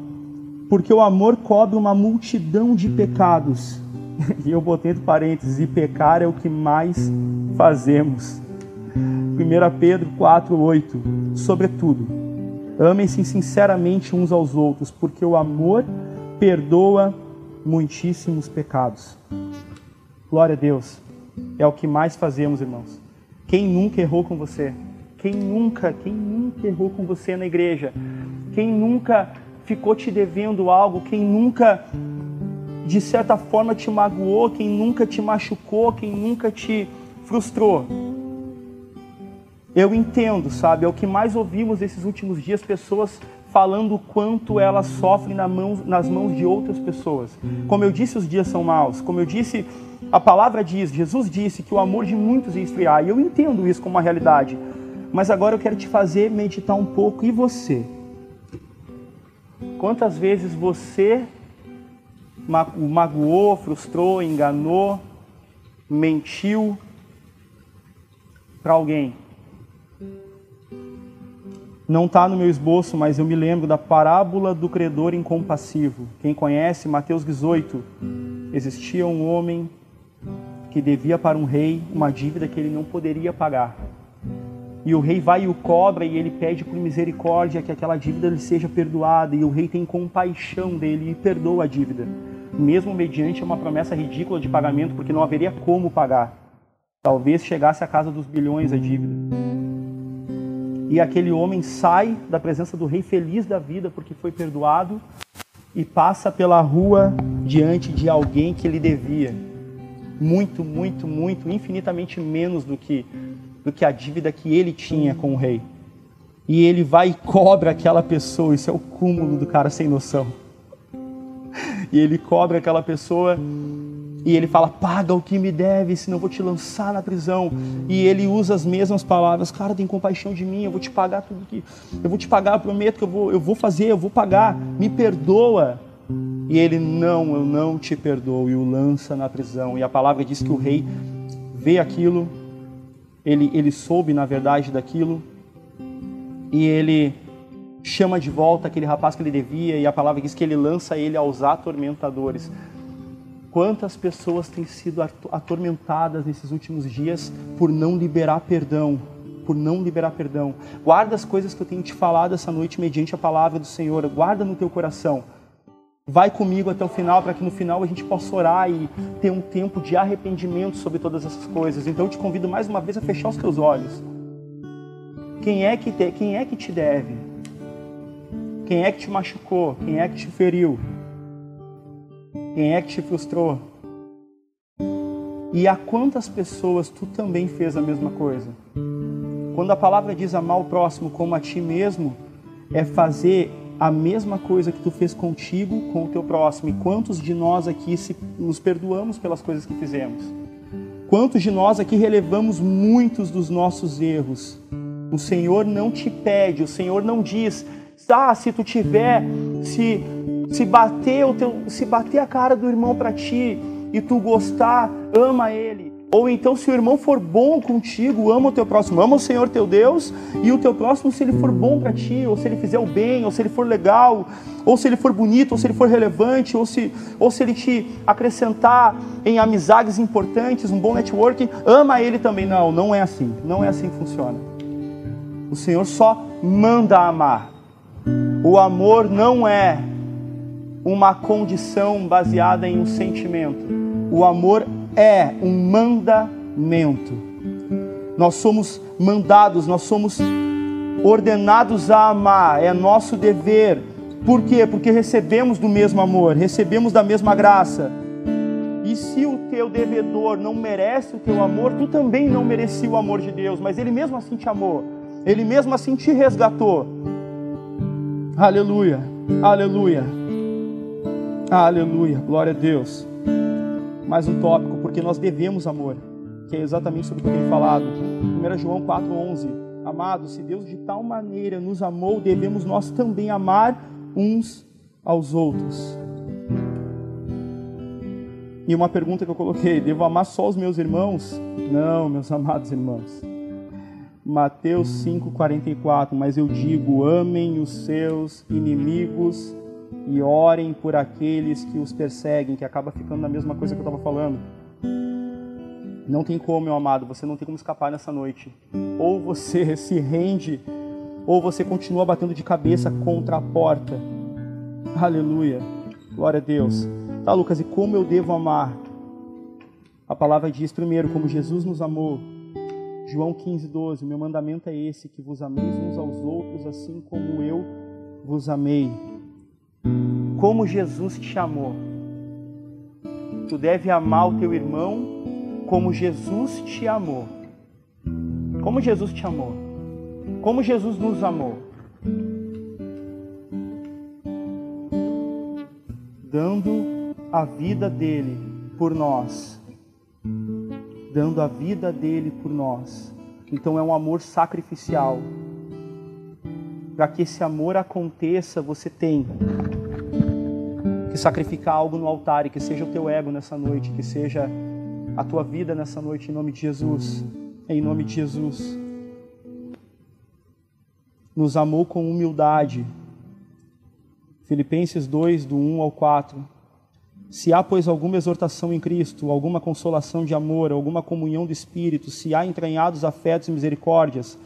S1: Porque o amor cobre uma multidão de pecados. E eu botei entre parênteses, e pecar é o que mais fazemos. 1 Pedro 4, 8. Sobretudo, amem-se sinceramente uns aos outros, porque o amor perdoa muitíssimos pecados. Glória a Deus. É o que mais fazemos, irmãos. Quem nunca errou com você? Quem nunca, quem nunca errou com você na igreja? Quem nunca ficou te devendo algo? Quem nunca, de certa forma, te magoou? Quem nunca te machucou? Quem nunca te frustrou? Eu entendo, sabe? É o que mais ouvimos nesses últimos dias, pessoas falando o quanto elas sofrem nas mãos de outras pessoas. Como eu disse, os dias são maus. Como eu disse, a palavra diz, Jesus disse que o amor de muitos ia esfriar. E eu entendo isso como uma realidade. Mas agora eu quero te fazer meditar um pouco. E você? Quantas vezes você magoou, frustrou, enganou, mentiu para alguém? Não está no meu esboço, mas eu me lembro da parábola do credor incompassivo. Quem conhece, Mateus 18, existia um homem que devia para um rei uma dívida que ele não poderia pagar. E o rei vai e o cobra e ele pede por misericórdia que aquela dívida lhe seja perdoada. E o rei tem compaixão dele e perdoa a dívida, mesmo mediante uma promessa ridícula de pagamento, porque não haveria como pagar. Talvez chegasse à casa dos bilhões a dívida. E aquele homem sai da presença do rei feliz da vida porque foi perdoado e passa pela rua diante de alguém que lhe devia muito, muito, muito, infinitamente menos do que do que a dívida que ele tinha com o rei. E ele vai e cobra aquela pessoa, isso é o cúmulo do cara sem noção. E ele cobra aquela pessoa e ele fala: Paga o que me deve, senão vou te lançar na prisão. E ele usa as mesmas palavras: Cara, tem compaixão de mim, eu vou te pagar tudo que. Eu vou te pagar, eu prometo que eu vou, eu vou fazer, eu vou pagar, me perdoa. E ele: Não, eu não te perdoo, e o lança na prisão. E a palavra diz que o rei vê aquilo ele, ele soube, na verdade, daquilo e ele chama de volta aquele rapaz que ele devia e a palavra diz que ele lança ele aos atormentadores. Quantas pessoas têm sido atormentadas nesses últimos dias por não liberar perdão, por não liberar perdão. Guarda as coisas que eu tenho te falado essa noite mediante a palavra do Senhor, guarda no teu coração. Vai comigo até o final para que no final a gente possa orar e ter um tempo de arrependimento sobre todas essas coisas. Então eu te convido mais uma vez a fechar os teus olhos. Quem é que te, quem é que te deve? Quem é que te machucou? Quem é que te feriu? Quem é que te frustrou? E a quantas pessoas tu também fez a mesma coisa? Quando a palavra diz amar o próximo como a ti mesmo, é fazer a mesma coisa que tu fez contigo com o teu próximo. E quantos de nós aqui se, nos perdoamos pelas coisas que fizemos? Quantos de nós aqui relevamos muitos dos nossos erros? O Senhor não te pede, o Senhor não diz, ah, se tu tiver, se se bater o teu, se bater a cara do irmão para ti e tu gostar, ama ele. Ou então, se o irmão for bom contigo, ama o teu próximo, ama o Senhor teu Deus e o teu próximo se ele for bom para ti, ou se ele fizer o bem, ou se ele for legal, ou se ele for bonito, ou se ele for relevante, ou se, ou se ele te acrescentar em amizades importantes, um bom networking, ama ele também. Não, não é assim. Não é assim que funciona. O Senhor só manda amar. O amor não é uma condição baseada em um sentimento. O amor é um mandamento. Nós somos mandados, nós somos ordenados a amar, é nosso dever. Por quê? Porque recebemos do mesmo amor, recebemos da mesma graça. E se o teu devedor não merece o teu amor, tu também não merecia o amor de Deus, mas ele mesmo assim te amou, ele mesmo assim te resgatou. Aleluia, aleluia, aleluia, glória a Deus mais um tópico, porque nós devemos amor, que é exatamente sobre o que tenho falado. 1 João 4,11. Amados, se Deus de tal maneira nos amou, devemos nós também amar uns aos outros. E uma pergunta que eu coloquei: devo amar só os meus irmãos? Não, meus amados irmãos. Mateus 5,44. Mas eu digo: amem os seus inimigos e orem por aqueles que os perseguem, que acaba ficando na mesma coisa que eu estava falando. Não tem como, meu amado, você não tem como escapar nessa noite. Ou você se rende, ou você continua batendo de cabeça contra a porta. Aleluia. Glória a Deus. Tá, Lucas, e como eu devo amar? A palavra diz primeiro, como Jesus nos amou. João 15, 12. Meu mandamento é esse: que vos ameis uns aos outros, assim como eu vos amei como Jesus te amou. Tu deve amar o teu irmão como Jesus te amou. Como Jesus te amou. Como Jesus nos amou. Dando a vida dele por nós. Dando a vida dele por nós. Então é um amor sacrificial. Para que esse amor aconteça, você tem que sacrificar algo no altar e que seja o teu ego nessa noite, que seja a tua vida nessa noite, em nome de Jesus. Em nome de Jesus. Nos amou com humildade. Filipenses 2, do 1 ao 4. Se há, pois, alguma exortação em Cristo, alguma consolação de amor, alguma comunhão do Espírito, se há entranhados afetos e misericórdias,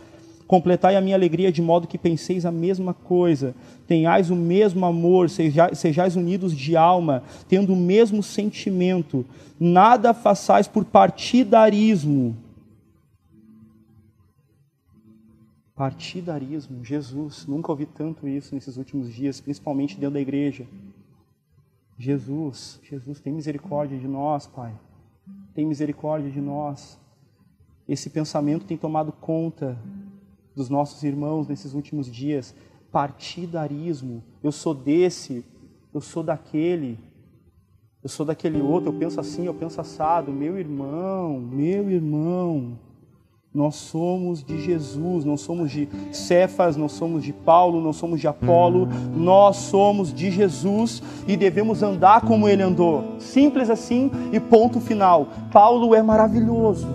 S1: Completai a minha alegria de modo que penseis a mesma coisa, tenhais o mesmo amor, sejais, sejais unidos de alma, tendo o mesmo sentimento. Nada façais por partidarismo. Partidarismo, Jesus, nunca ouvi tanto isso nesses últimos dias, principalmente dentro da igreja. Jesus, Jesus, tem misericórdia de nós, Pai. Tem misericórdia de nós. Esse pensamento tem tomado conta dos nossos irmãos nesses últimos dias. Partidarismo. Eu sou desse, eu sou daquele, eu sou daquele outro, eu penso assim, eu penso assado. Meu irmão, meu irmão, nós somos de Jesus, não somos de Cefas, não somos de Paulo, não somos de Apolo, nós somos de Jesus e devemos andar como ele andou. Simples assim e ponto final. Paulo é maravilhoso,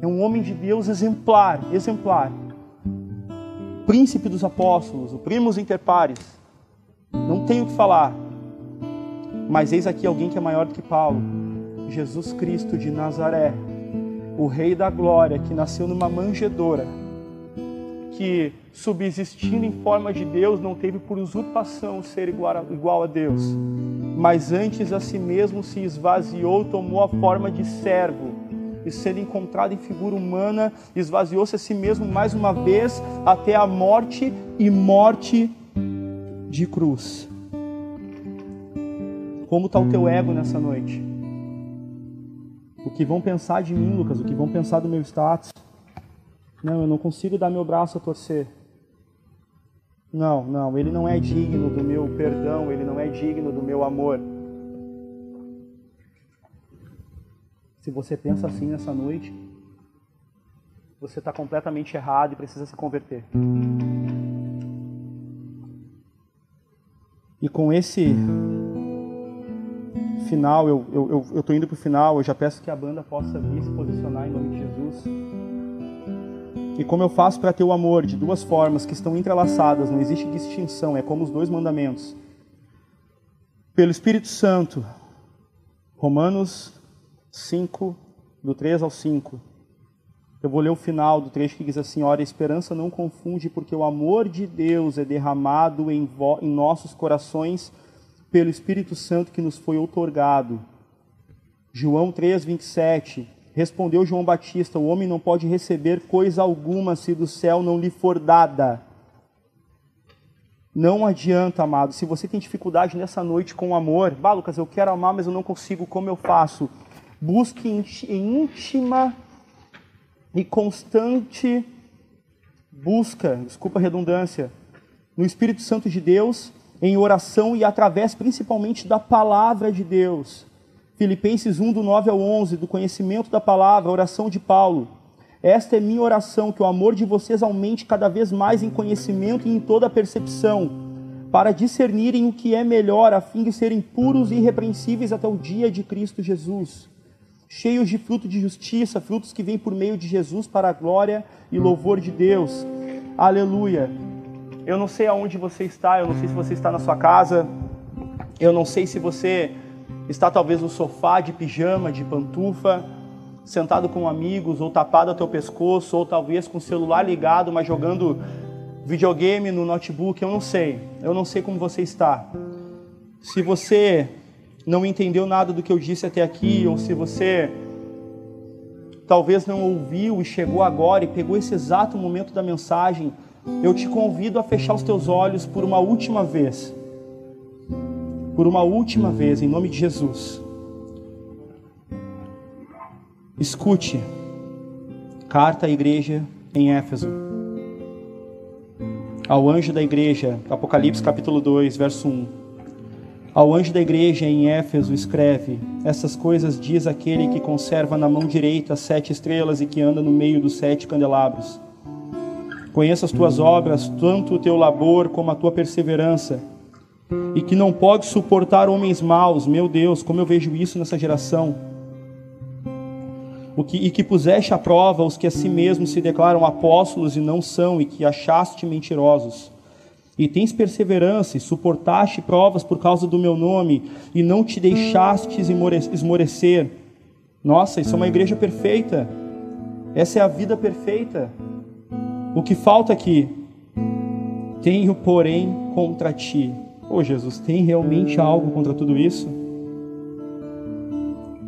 S1: é um homem de Deus exemplar, exemplar príncipe dos apóstolos, o primus inter pares. Não tenho o que falar. Mas eis aqui alguém que é maior do que Paulo. Jesus Cristo de Nazaré, o rei da glória que nasceu numa manjedoura, que subsistindo em forma de Deus, não teve por usurpação ser igual a, Deus, mas antes a si mesmo se esvaziou, tomou a forma de servo e sendo encontrado em figura humana, esvaziou-se a si mesmo mais uma vez até a morte e morte de cruz. Como está o teu ego nessa noite? O que vão pensar de mim, Lucas? O que vão pensar do meu status? Não, eu não consigo dar meu braço a torcer. Não, não, ele não é digno do meu perdão, ele não é digno do meu amor. Se você pensa assim nessa noite, você está completamente errado e precisa se converter. E com esse final, eu estou eu, eu, indo para o final, eu já peço que a banda possa vir se posicionar em nome de Jesus. E como eu faço para ter o amor de duas formas que estão entrelaçadas, não existe distinção, é como os dois mandamentos. Pelo Espírito Santo, Romanos 5, do 3 ao 5. Eu vou ler o final do trecho que diz assim: Ora, a esperança não confunde, porque o amor de Deus é derramado em, em nossos corações pelo Espírito Santo que nos foi outorgado. João 3, 27. Respondeu João Batista: O homem não pode receber coisa alguma se do céu não lhe for dada. Não adianta, amado. Se você tem dificuldade nessa noite com o amor, bah, Lucas, eu quero amar, mas eu não consigo, como eu faço? Busque em íntima e constante busca, desculpa a redundância, no Espírito Santo de Deus, em oração e através principalmente da palavra de Deus. Filipenses 1, do 9 ao 11, do conhecimento da palavra, oração de Paulo. Esta é minha oração, que o amor de vocês aumente cada vez mais em conhecimento e em toda percepção, para discernirem o que é melhor, a fim de serem puros e irrepreensíveis até o dia de Cristo Jesus cheios de fruto de justiça, frutos que vêm por meio de Jesus para a glória e louvor de Deus. Aleluia. Eu não sei aonde você está, eu não sei se você está na sua casa, eu não sei se você está talvez no sofá de pijama, de pantufa, sentado com amigos, ou tapado até o pescoço, ou talvez com o celular ligado, mas jogando videogame no notebook, eu não sei. Eu não sei como você está. Se você não entendeu nada do que eu disse até aqui, ou se você talvez não ouviu e chegou agora e pegou esse exato momento da mensagem, eu te convido a fechar os teus olhos por uma última vez. Por uma última vez, em nome de Jesus. Escute. Carta à igreja em Éfeso. Ao anjo da igreja, Apocalipse capítulo 2, verso 1. Ao anjo da igreja em Éfeso escreve: Essas coisas diz aquele que conserva na mão direita as sete estrelas e que anda no meio dos sete candelabros. Conheça as tuas obras, tanto o teu labor como a tua perseverança, e que não pode suportar homens maus. Meu Deus, como eu vejo isso nessa geração. O que, e que puseste à prova os que a si mesmos se declaram apóstolos e não são, e que achaste mentirosos e tens perseverança e suportaste provas por causa do meu nome e não te deixastes esmorecer. Nossa, isso é uma igreja perfeita. Essa é a vida perfeita. O que falta aqui? Tenho, porém, contra ti. Oh, Jesus, tem realmente algo contra tudo isso?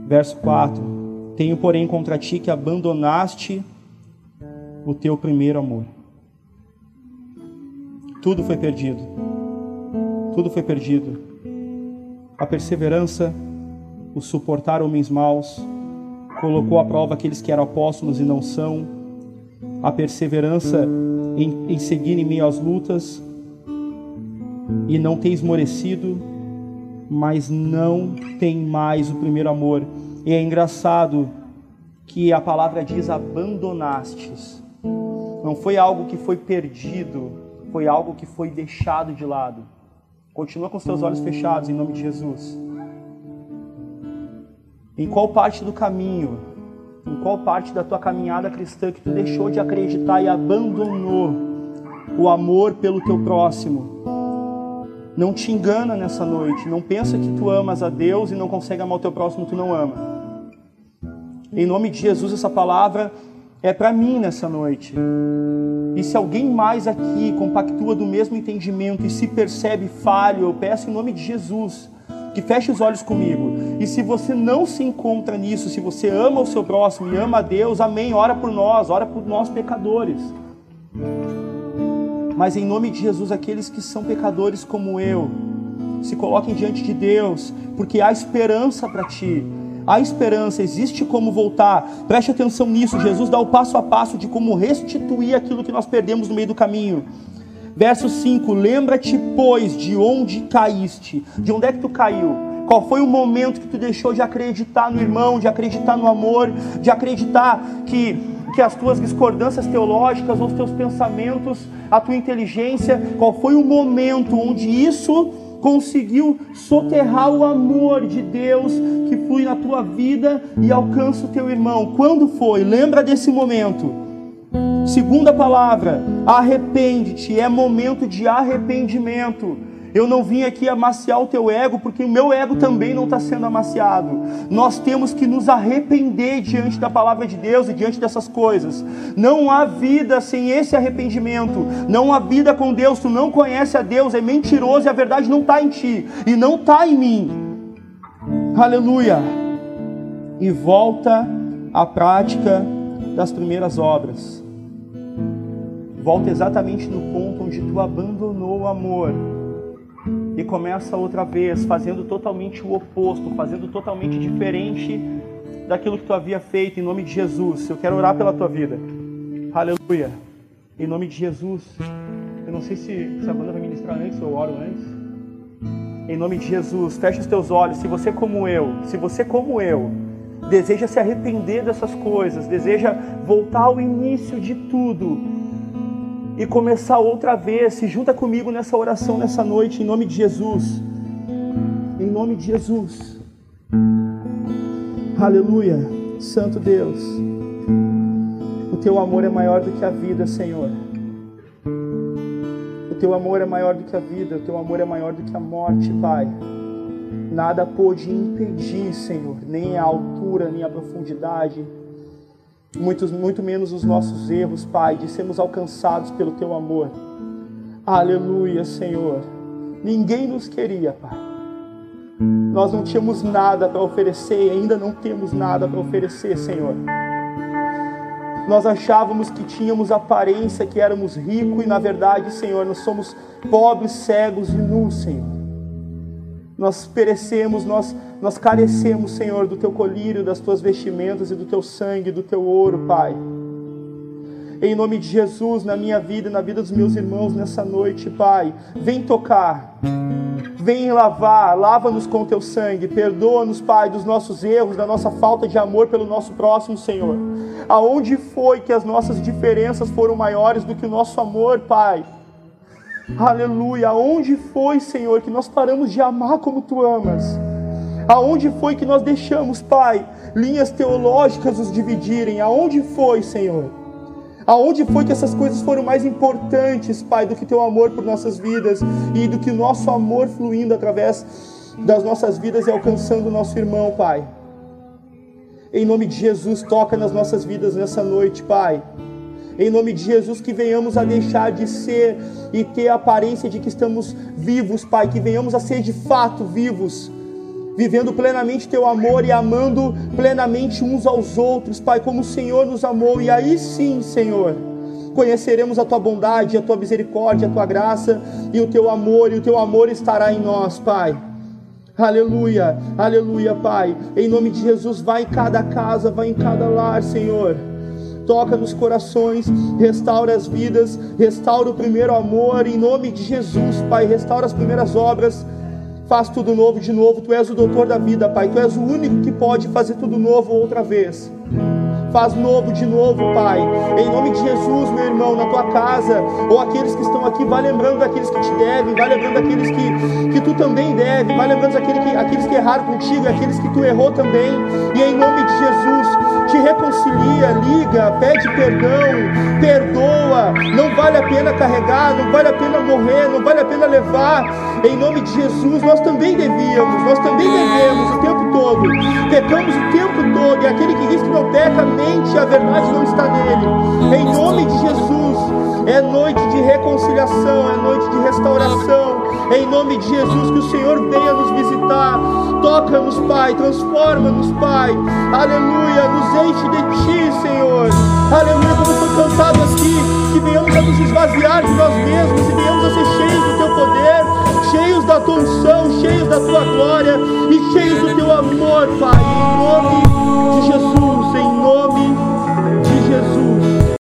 S1: Verso 4: Tenho, porém, contra ti que abandonaste o teu primeiro amor. Tudo foi perdido. Tudo foi perdido. A perseverança, o suportar homens maus, colocou à prova aqueles que eram apóstolos e não são. A perseverança em, em seguir em meio às lutas e não ter esmorecido, mas não tem mais o primeiro amor. E é engraçado que a palavra diz abandonastes. Não foi algo que foi perdido, foi algo que foi deixado de lado. Continua com os teus olhos fechados em nome de Jesus. Em qual parte do caminho, em qual parte da tua caminhada cristã que tu deixou de acreditar e abandonou o amor pelo teu próximo? Não te engana nessa noite. Não pensa que tu amas a Deus e não consegue amar o teu próximo, tu não ama. Em nome de Jesus, essa palavra é para mim nessa noite. E se alguém mais aqui compactua do mesmo entendimento e se percebe falho, eu peço em nome de Jesus que feche os olhos comigo. E se você não se encontra nisso, se você ama o seu próximo e ama a Deus, amém. Ora por nós, ora por nós pecadores. Mas em nome de Jesus, aqueles que são pecadores como eu, se coloquem diante de Deus, porque há esperança para ti. Há esperança, existe como voltar. Preste atenção nisso. Jesus dá o passo a passo de como restituir aquilo que nós perdemos no meio do caminho. Verso 5: Lembra-te, pois, de onde caíste. De onde é que tu caiu? Qual foi o momento que tu deixou de acreditar no irmão, de acreditar no amor, de acreditar que, que as tuas discordâncias teológicas, os teus pensamentos, a tua inteligência, qual foi o momento onde isso conseguiu soterrar o amor de Deus que flui na tua vida e alcança o teu irmão. Quando foi? Lembra desse momento. Segunda palavra, arrepende-te, é momento de arrependimento. Eu não vim aqui amaciar o teu ego, porque o meu ego também não está sendo amaciado. Nós temos que nos arrepender diante da palavra de Deus e diante dessas coisas. Não há vida sem esse arrependimento. Não há vida com Deus. Tu não conhece a Deus, é mentiroso e a verdade não está em ti e não está em mim. Aleluia. E volta à prática das primeiras obras. Volta exatamente no ponto onde tu abandonou o amor e começa outra vez fazendo totalmente o oposto, fazendo totalmente diferente daquilo que tu havia feito em nome de Jesus. Eu quero orar pela tua vida. Aleluia. Em nome de Jesus. Eu não sei se, se a banda vai ministrar antes ou oro antes. Em nome de Jesus, feche os teus olhos. Se você como eu, se você como eu, deseja se arrepender dessas coisas, deseja voltar ao início de tudo, e começar outra vez. Se junta comigo nessa oração nessa noite, em nome de Jesus. Em nome de Jesus. Aleluia. Santo Deus. O teu amor é maior do que a vida, Senhor. O teu amor é maior do que a vida, o teu amor é maior do que a morte, Pai. Nada pôde impedir, Senhor, nem a altura, nem a profundidade muito, muito menos os nossos erros, Pai, de sermos alcançados pelo Teu amor. Aleluia, Senhor. Ninguém nos queria, Pai. Nós não tínhamos nada para oferecer e ainda não temos nada para oferecer, Senhor. Nós achávamos que tínhamos aparência, que éramos ricos e na verdade, Senhor, nós somos pobres, cegos e nus, Senhor. Nós perecemos, nós, nós carecemos, Senhor, do teu colírio, das tuas vestimentas e do teu sangue, do teu ouro, Pai. Em nome de Jesus, na minha vida e na vida dos meus irmãos nessa noite, Pai, vem tocar, vem lavar, lava-nos com teu sangue, perdoa-nos, Pai, dos nossos erros, da nossa falta de amor pelo nosso próximo, Senhor. Aonde foi que as nossas diferenças foram maiores do que o nosso amor, Pai? Aleluia. Aonde foi, Senhor, que nós paramos de amar como tu amas? Aonde foi que nós deixamos, Pai, linhas teológicas nos dividirem? Aonde foi, Senhor? Aonde foi que essas coisas foram mais importantes, Pai, do que teu amor por nossas vidas e do que o nosso amor fluindo através das nossas vidas e alcançando o nosso irmão, Pai? Em nome de Jesus, toca nas nossas vidas nessa noite, Pai. Em nome de Jesus, que venhamos a deixar de ser e ter a aparência de que estamos vivos, Pai. Que venhamos a ser de fato vivos, vivendo plenamente Teu amor e amando plenamente uns aos outros, Pai, como o Senhor nos amou. E aí sim, Senhor, conheceremos a Tua bondade, a Tua misericórdia, a Tua graça e o Teu amor, e o Teu amor estará em nós, Pai. Aleluia, aleluia, Pai. Em nome de Jesus, vai em cada casa, vai em cada lar, Senhor toca nos corações, restaura as vidas, restaura o primeiro amor, em nome de Jesus, Pai, restaura as primeiras obras, faz tudo novo de novo. Tu és o doutor da vida, Pai, tu és o único que pode fazer tudo novo outra vez. Faz novo de novo, Pai. Em nome de Jesus, meu irmão, na tua casa, ou aqueles que estão aqui, vai lembrando daqueles que te devem, vai lembrando daqueles que, que tu também deve, vai lembrando daqueles que, aqueles que erraram contigo, aqueles que tu errou também. E em nome de Jesus, te reconcilia, liga, pede perdão, perdoa. Não vale a pena carregar, não vale a pena morrer, não vale a pena levar. Em nome de Jesus, nós também devíamos, nós também devemos o tempo todo. Pecamos o tempo todo. E aquele que diz que não peca, mente, a verdade não está nele. Em nome de Jesus, é noite de reconciliação, é noite de restauração. Em nome de Jesus, que o Senhor venha nos visitar. Toca-nos, Pai. Transforma-nos, Pai. Aleluia. Nos enche de Ti, Senhor. Aleluia. Como foi cantado aqui, que venhamos a nos esvaziar de nós mesmos e venhamos a ser cheios do Teu poder, cheios da Tua unção, cheios da Tua glória e cheios do Teu amor, Pai. Em nome de Jesus.